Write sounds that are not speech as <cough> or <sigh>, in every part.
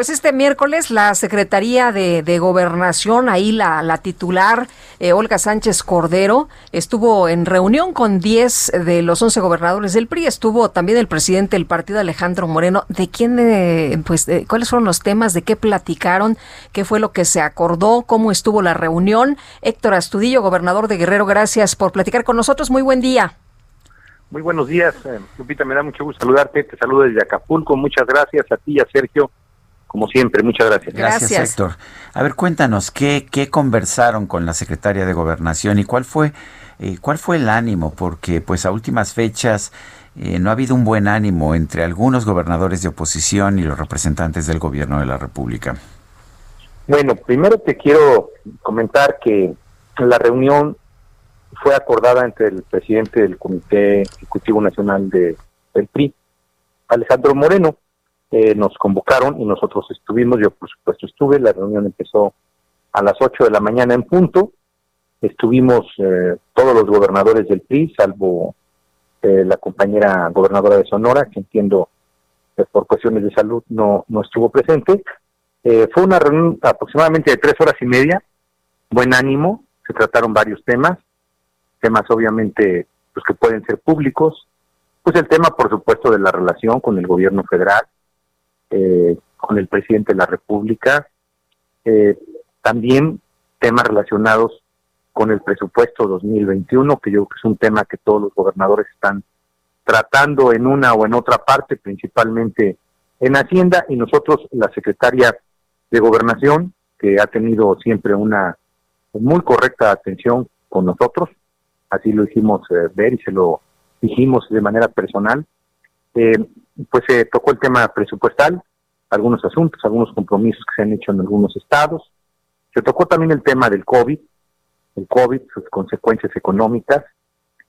Pues este miércoles la Secretaría de, Gobernación, ahí la, la titular eh, Olga Sánchez Cordero, estuvo en reunión con 10 de los 11 gobernadores del PRI. Estuvo también el presidente del partido, Alejandro Moreno. ¿De quién, eh, pues, de, cuáles fueron los temas? ¿De qué platicaron? ¿Qué fue lo que se acordó? ¿Cómo estuvo la reunión? Héctor Astudillo, gobernador de Guerrero, gracias por platicar con nosotros. Muy buen día. Muy buenos días, eh, Lupita, me da mucho gusto saludarte. Te saludo desde Acapulco. Muchas gracias a ti y a Sergio como siempre. Muchas gracias. Gracias, Gracias. Héctor. A ver, cuéntanos, ¿qué, ¿qué conversaron con la secretaria de Gobernación y cuál fue, eh, cuál fue el ánimo? Porque pues a últimas fechas eh, no ha habido un buen ánimo entre algunos gobernadores de oposición y los representantes del gobierno de la República. Bueno, primero te quiero comentar que la reunión fue acordada entre el presidente del Comité Ejecutivo Nacional de, del PRI, Alejandro Moreno. Eh, nos convocaron y nosotros estuvimos, yo por supuesto estuve, la reunión empezó a las 8 de la mañana en punto, estuvimos eh, todos los gobernadores del PRI, salvo eh, la compañera gobernadora de Sonora, que entiendo que por cuestiones de salud no, no estuvo presente. Eh, fue una reunión aproximadamente de tres horas y media, buen ánimo, se trataron varios temas, temas obviamente pues que pueden ser públicos, pues el tema por supuesto de la relación con el gobierno federal, eh, con el presidente de la República, eh, también temas relacionados con el presupuesto 2021, que yo creo que es un tema que todos los gobernadores están tratando en una o en otra parte, principalmente en Hacienda, y nosotros, la secretaria de Gobernación, que ha tenido siempre una muy correcta atención con nosotros, así lo hicimos eh, ver y se lo dijimos de manera personal, eh, pues se tocó el tema presupuestal, algunos asuntos, algunos compromisos que se han hecho en algunos estados. Se tocó también el tema del COVID, el COVID, sus consecuencias económicas,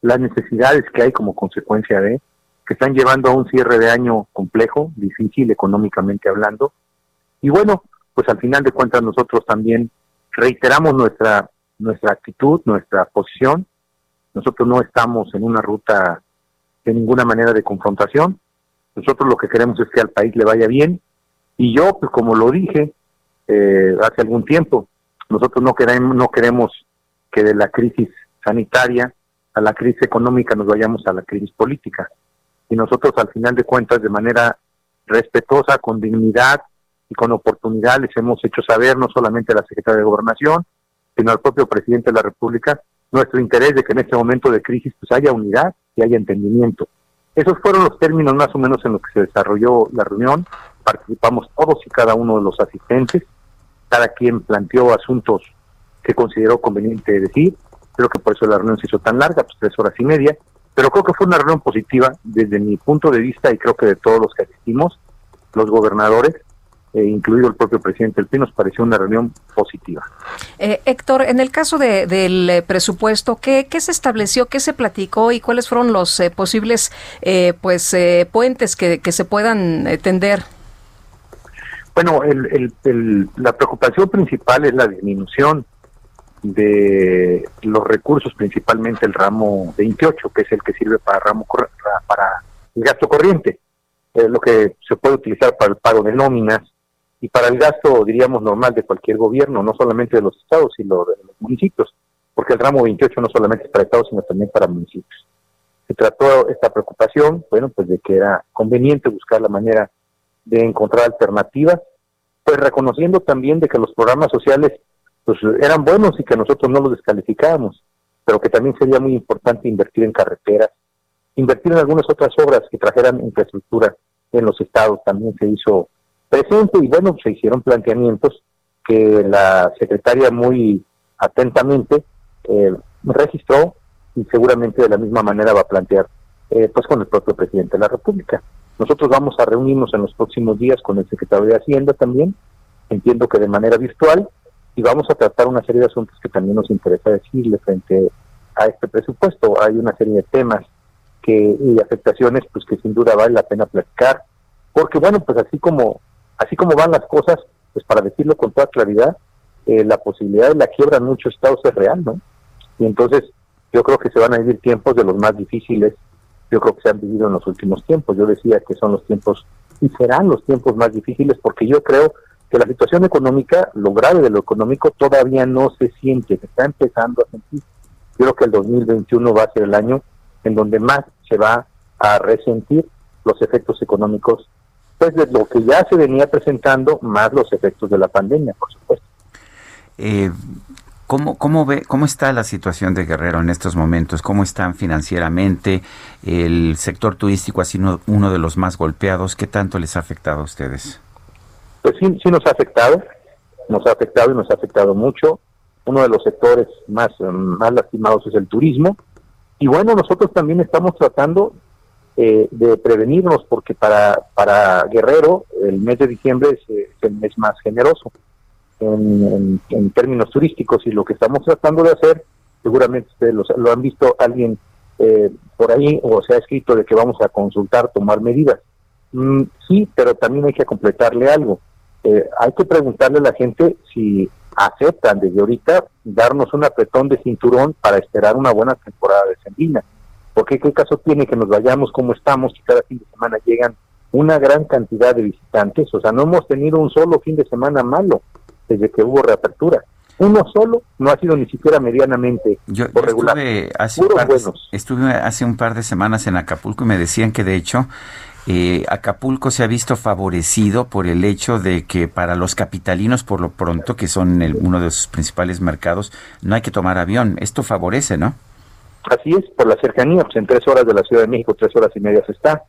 las necesidades que hay como consecuencia de, que están llevando a un cierre de año complejo, difícil económicamente hablando. Y bueno, pues al final de cuentas nosotros también reiteramos nuestra nuestra actitud, nuestra posición. Nosotros no estamos en una ruta de ninguna manera de confrontación. Nosotros lo que queremos es que al país le vaya bien. Y yo, pues como lo dije eh, hace algún tiempo, nosotros no queremos, no queremos que de la crisis sanitaria a la crisis económica nos vayamos a la crisis política. Y nosotros al final de cuentas, de manera respetuosa, con dignidad y con oportunidad, les hemos hecho saber no solamente a la Secretaría de Gobernación, sino al propio presidente de la República, nuestro interés de que en este momento de crisis pues haya unidad y haya entendimiento. Esos fueron los términos más o menos en los que se desarrolló la reunión. Participamos todos y cada uno de los asistentes. Cada quien planteó asuntos que consideró conveniente decir. Creo que por eso la reunión se hizo tan larga, pues tres horas y media. Pero creo que fue una reunión positiva desde mi punto de vista y creo que de todos los que asistimos, los gobernadores, eh, incluido el propio presidente del PRI, nos pareció una reunión positiva. Eh, Héctor, en el caso de, del eh, presupuesto, ¿qué, ¿qué, se estableció, qué se platicó y cuáles fueron los eh, posibles eh, pues puentes que, que, se puedan tender? Bueno, el, la preocupación principal es la disminución de los recursos, principalmente el ramo 28, que es el que sirve para ramo para el gasto corriente, es lo que se puede utilizar para el pago de nóminas y para el gasto, diríamos, normal de cualquier gobierno, no solamente de los estados, sino de los municipios, porque el ramo 28 no solamente es para estados, sino también para municipios. Se trató esta preocupación, bueno, pues de que era conveniente buscar la manera de encontrar alternativas, pues reconociendo también de que los programas sociales pues eran buenos y que nosotros no los descalificábamos, pero que también sería muy importante invertir en carreteras, invertir en algunas otras obras que trajeran infraestructura en los estados, también se hizo presente y bueno, se hicieron planteamientos que la secretaria muy atentamente eh, registró y seguramente de la misma manera va a plantear eh, pues con el propio presidente de la República. Nosotros vamos a reunirnos en los próximos días con el secretario de Hacienda también, entiendo que de manera virtual, y vamos a tratar una serie de asuntos que también nos interesa decirle frente a este presupuesto. Hay una serie de temas que y afectaciones pues que sin duda vale la pena platicar, porque bueno, pues así como así como van las cosas, pues para decirlo con toda claridad, eh, la posibilidad de la quiebra en muchos estados es real, ¿no? Y entonces yo creo que se van a vivir tiempos de los más difíciles, yo creo que se han vivido en los últimos tiempos. Yo decía que son los tiempos y serán los tiempos más difíciles porque yo creo que la situación económica, lo grave de lo económico todavía no se siente, se está empezando a sentir. Yo creo que el 2021 va a ser el año en donde más se va a resentir los efectos económicos, pues de lo que ya se venía presentando, más los efectos de la pandemia, por supuesto. Eh, ¿Cómo, cómo, ve, ¿Cómo está la situación de Guerrero en estos momentos? ¿Cómo están financieramente? El sector turístico ha sido uno de los más golpeados. ¿Qué tanto les ha afectado a ustedes? Pues sí, sí nos ha afectado, nos ha afectado y nos ha afectado mucho. Uno de los sectores más, más lastimados es el turismo. Y bueno, nosotros también estamos tratando eh, de prevenirnos porque para, para Guerrero el mes de diciembre es el mes más generoso en, términos turísticos y lo que estamos tratando de hacer, seguramente ustedes lo, han visto alguien eh, por ahí o se ha escrito de que vamos a consultar, tomar medidas. Mm, sí, pero también hay que completarle algo. Eh, hay que preguntarle a la gente si aceptan desde ahorita darnos un apretón de cinturón para esperar una buena temporada de sendina. Porque qué caso tiene que nos vayamos como estamos, y cada fin de semana llegan una gran cantidad de visitantes. O sea, no hemos tenido un solo fin de semana malo desde que hubo reapertura. Uno solo no ha sido ni siquiera medianamente yo, regular. Estuve hace, un par de, estuve hace un par de semanas en Acapulco y me decían que de hecho eh, Acapulco se ha visto favorecido por el hecho de que para los capitalinos, por lo pronto, que son uno de sus principales mercados, no hay que tomar avión. Esto favorece, ¿no? Así es, por la cercanía, pues en tres horas de la Ciudad de México, tres horas y media se está.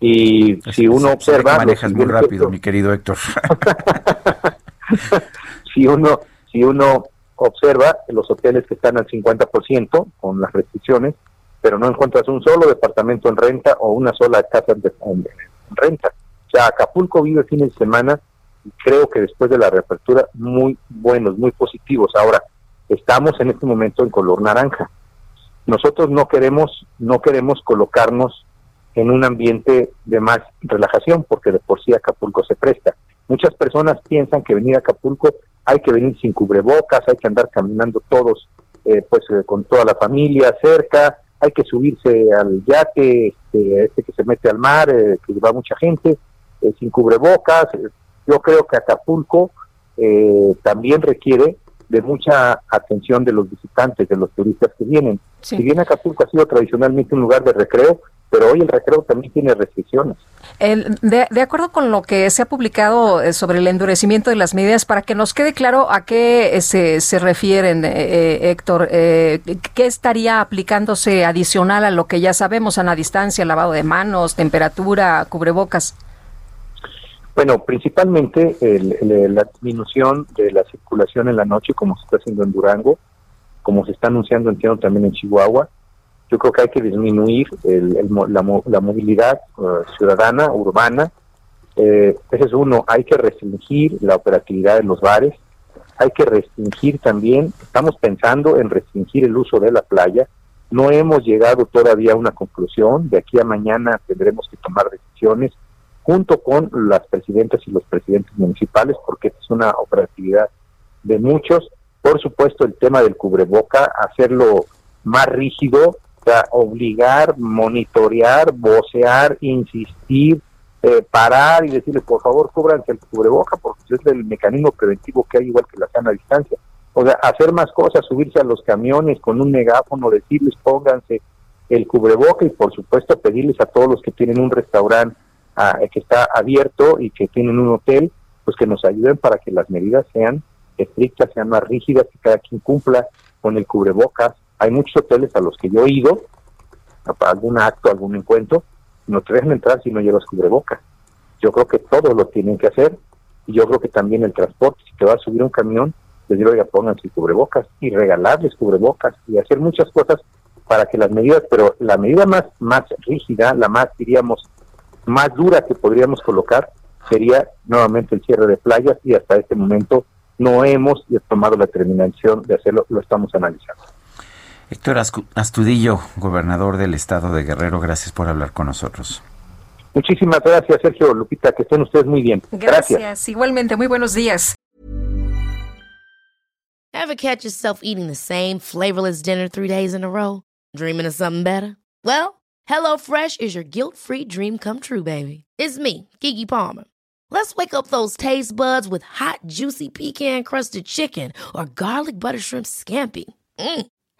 Y si uno observa... manejas muy rápido, mi querido Héctor. <laughs> <laughs> si uno si uno observa los hoteles que están al 50% con las restricciones, pero no encuentras un solo departamento en renta o una sola casa en, renta. O sea, Acapulco vive fines de semana y creo que después de la reapertura muy buenos, muy positivos. Ahora, estamos en este momento en color naranja. Nosotros no queremos no queremos colocarnos en un ambiente de más relajación porque de por sí Acapulco se presta. Muchas personas piensan que venir a Acapulco hay que venir sin cubrebocas, hay que andar caminando todos, eh, pues eh, con toda la familia cerca, hay que subirse al yate, este, este que se mete al mar, eh, que va mucha gente, sin cubrebocas. Yo creo que Acapulco también requiere de mucha atención de los visitantes, de los turistas que vienen. Si bien Acapulco ha sido tradicionalmente un lugar de recreo, pero hoy el recreo también tiene restricciones. de, acuerdo con lo que se ha publicado eh, sobre el endurecimiento de las medidas, para que nos quede claro a qué eh, se, se refieren, eh, Héctor, ¿qué estaría aplicándose adicional a lo que ya sabemos, a la distancia, lavado de manos, temperatura, cubrebocas? Bueno, principalmente la disminución de la circulación en la noche, como se está haciendo en Durango, como se está anunciando, entiendo, también en Chihuahua, yo creo que hay que disminuir la, movilidad eh, ciudadana, urbana. Eh, ese es uno, hay que restringir la operatividad de los bares, hay que restringir también, estamos pensando en restringir el uso de la playa, no hemos llegado todavía a una conclusión, de aquí a mañana tendremos que tomar decisiones junto con las presidentas y los presidentes municipales, porque es una operatividad de muchos. Por supuesto, el tema del cubreboca, hacerlo más rígido, obligar, monitorear, vocear, insistir, eh, parar y decirles, por favor, cúbranse el cubreboca, porque es el mecanismo preventivo que hay igual que la sana distancia. O sea, hacer más cosas, subirse a los camiones con un megáfono, decirles, pónganse el cubreboca y, por supuesto, pedirles a todos los que tienen un restaurante que está abierto y que tienen un hotel, pues que nos ayuden para que las medidas sean estrictas, sean más rígidas, que cada quien cumpla con el cubrebocas, hay muchos hoteles a los que yo he ido, para algún acto, algún encuentro, no te dejan entrar si no llevas cubrebocas. Yo creo que todos lo tienen que hacer y yo creo que también el transporte, si te vas a subir un camión, les digo, oiga, pónganse cubrebocas y regalarles cubrebocas y hacer muchas cosas para que las medidas, pero la medida más, más rígida, la más, diríamos, más dura que podríamos colocar sería nuevamente el cierre de playas y hasta este momento no hemos tomado la determinación de hacerlo, lo estamos analizando. Héctor Astudillo, gobernador del estado de Guerrero, gracias por hablar con nosotros. Muchísimas gracias, Sergio Lupita, que estén ustedes muy bien. Gracias. gracias. Igualmente, muy buenos días. Ever catch yourself eating the same flavorless dinner three days in a row? Dreaming of something better? Well, HelloFresh is your guilt-free dream come true, baby. It's me, Kiki Palmer. Let's wake up those taste buds with hot, juicy pecan-crusted chicken or garlic butter shrimp scampi. Mm.